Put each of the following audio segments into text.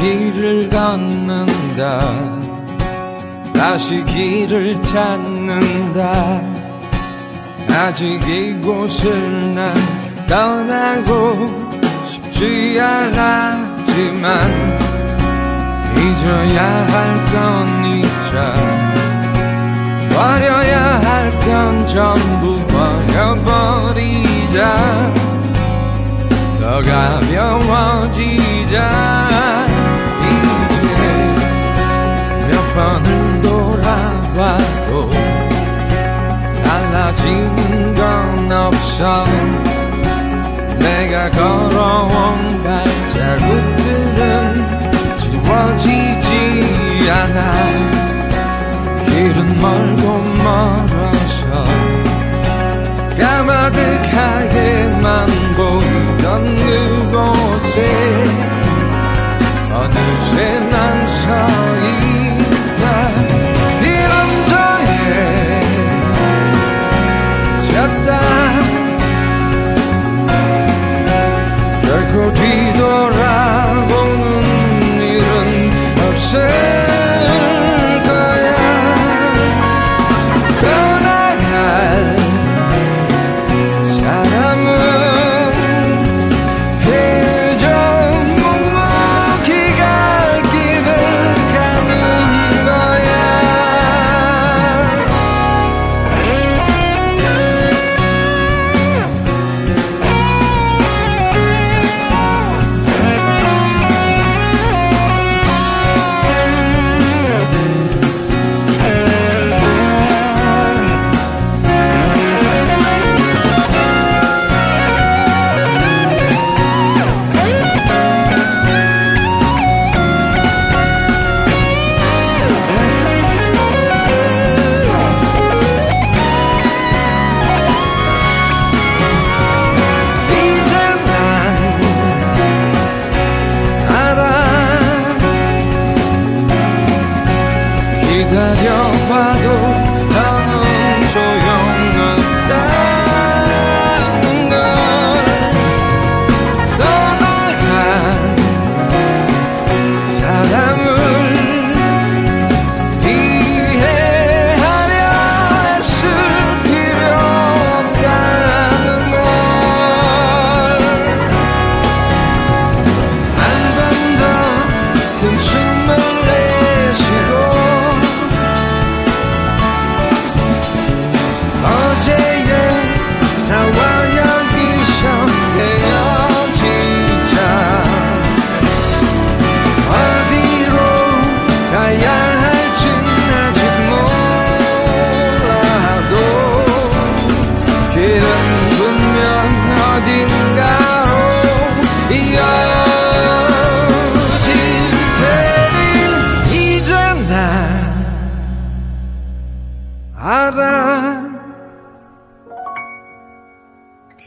길을 걷는다. 다시 길을 찾는다. 아직 이곳을 난 떠나고 싶지 않았지만 잊어야 할건 잊자. 버려야 할 건 전부 버려버리자. 더 가벼워지자 번을 돌아봐도 달라진 건 없어 내가 걸어온 발자국들은 지워지지 않아. 길은 멀고 멀어서 까마득하게만 보이던 그곳에 어느새 난 서있다 이런저에 졌다 결코 뒤돌아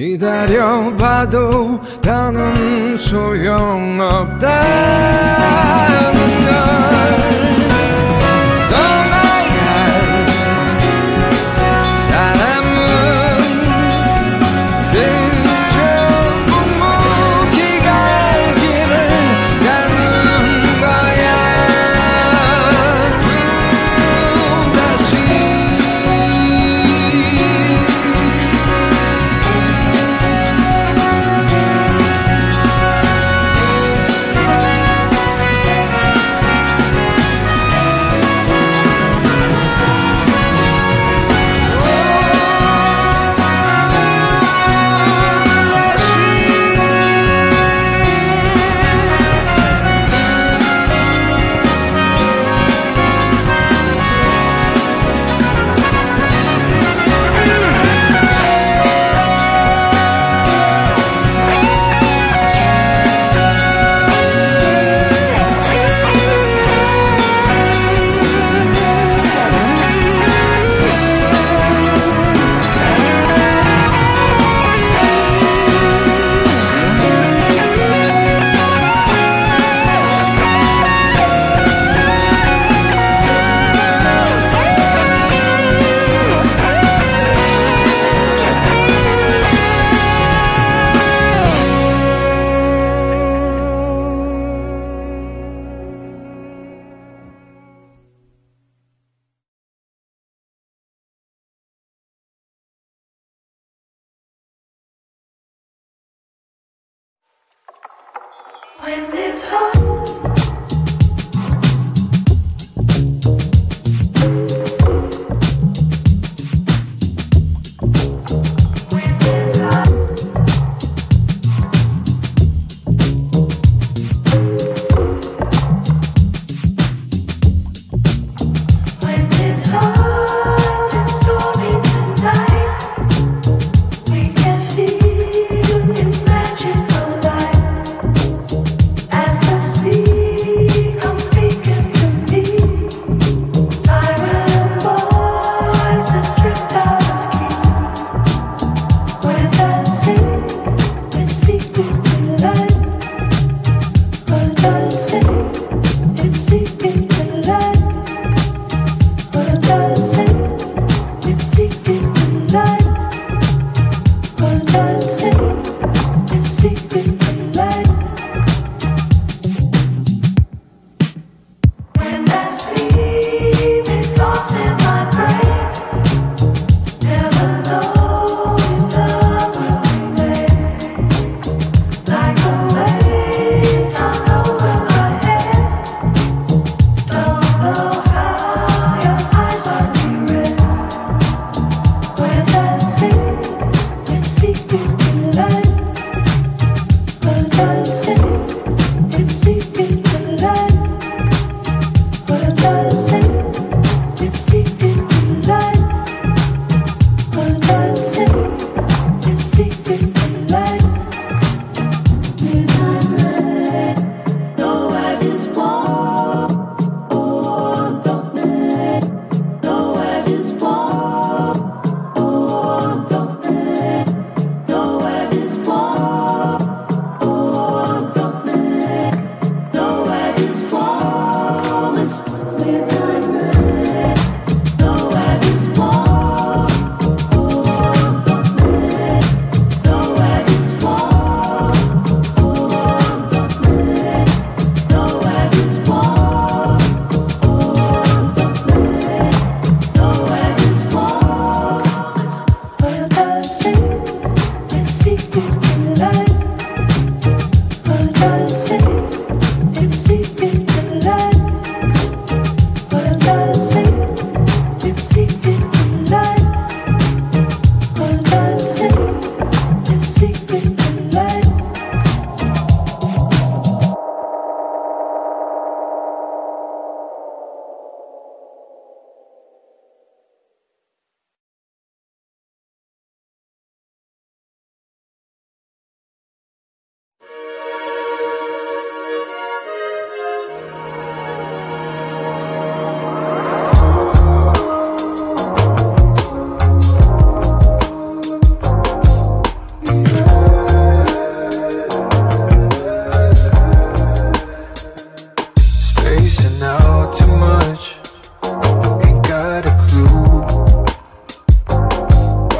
기다려봐도 더는 소용없다는 걸 mercy, it's secret.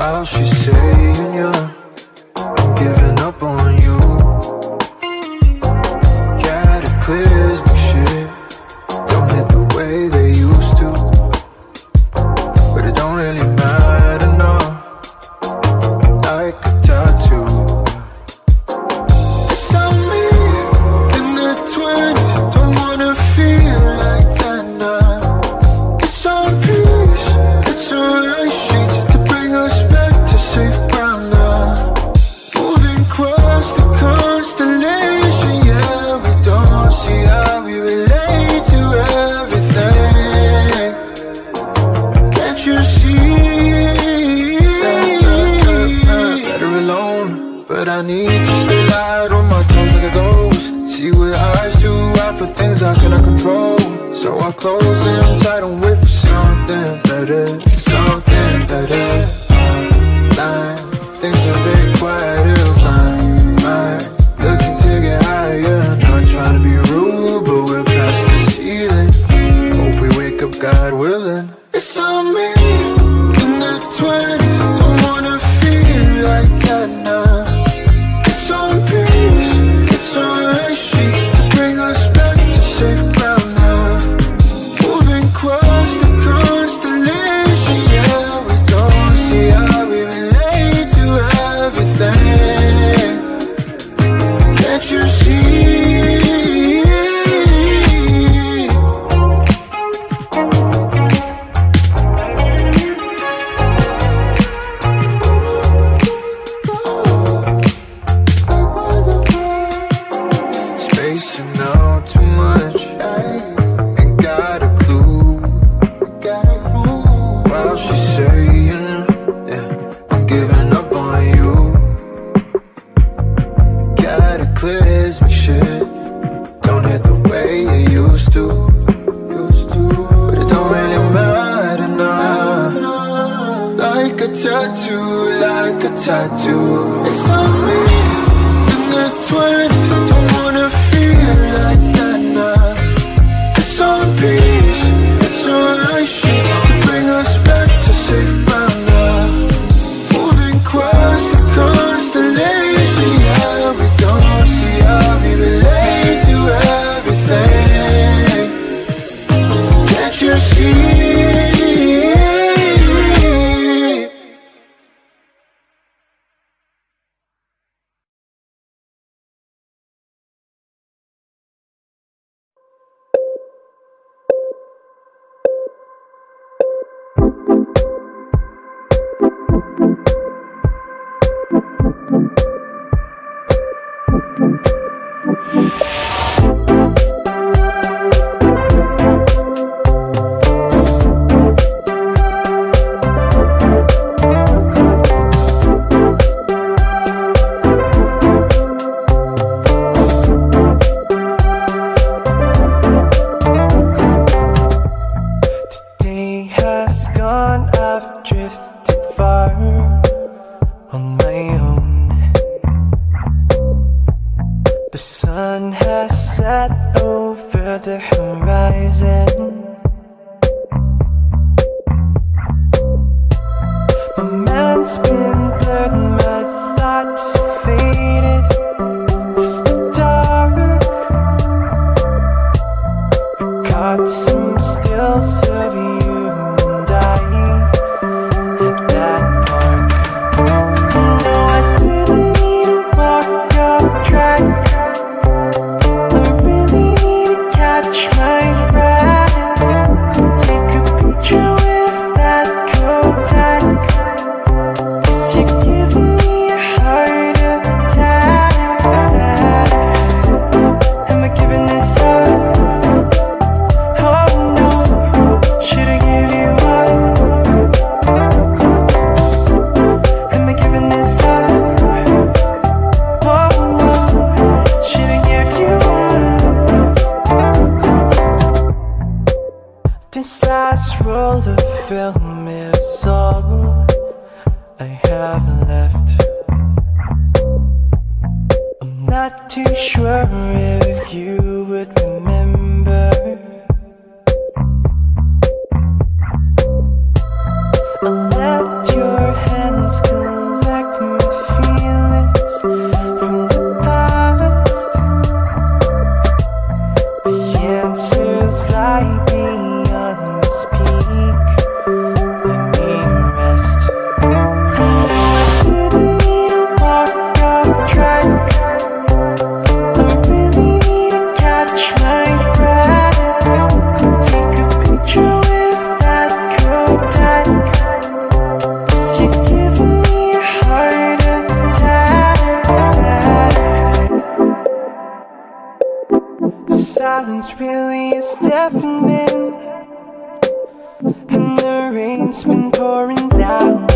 while she's saying you're close and tight on with spin. silence really is deafening. And the rain's been pouring down.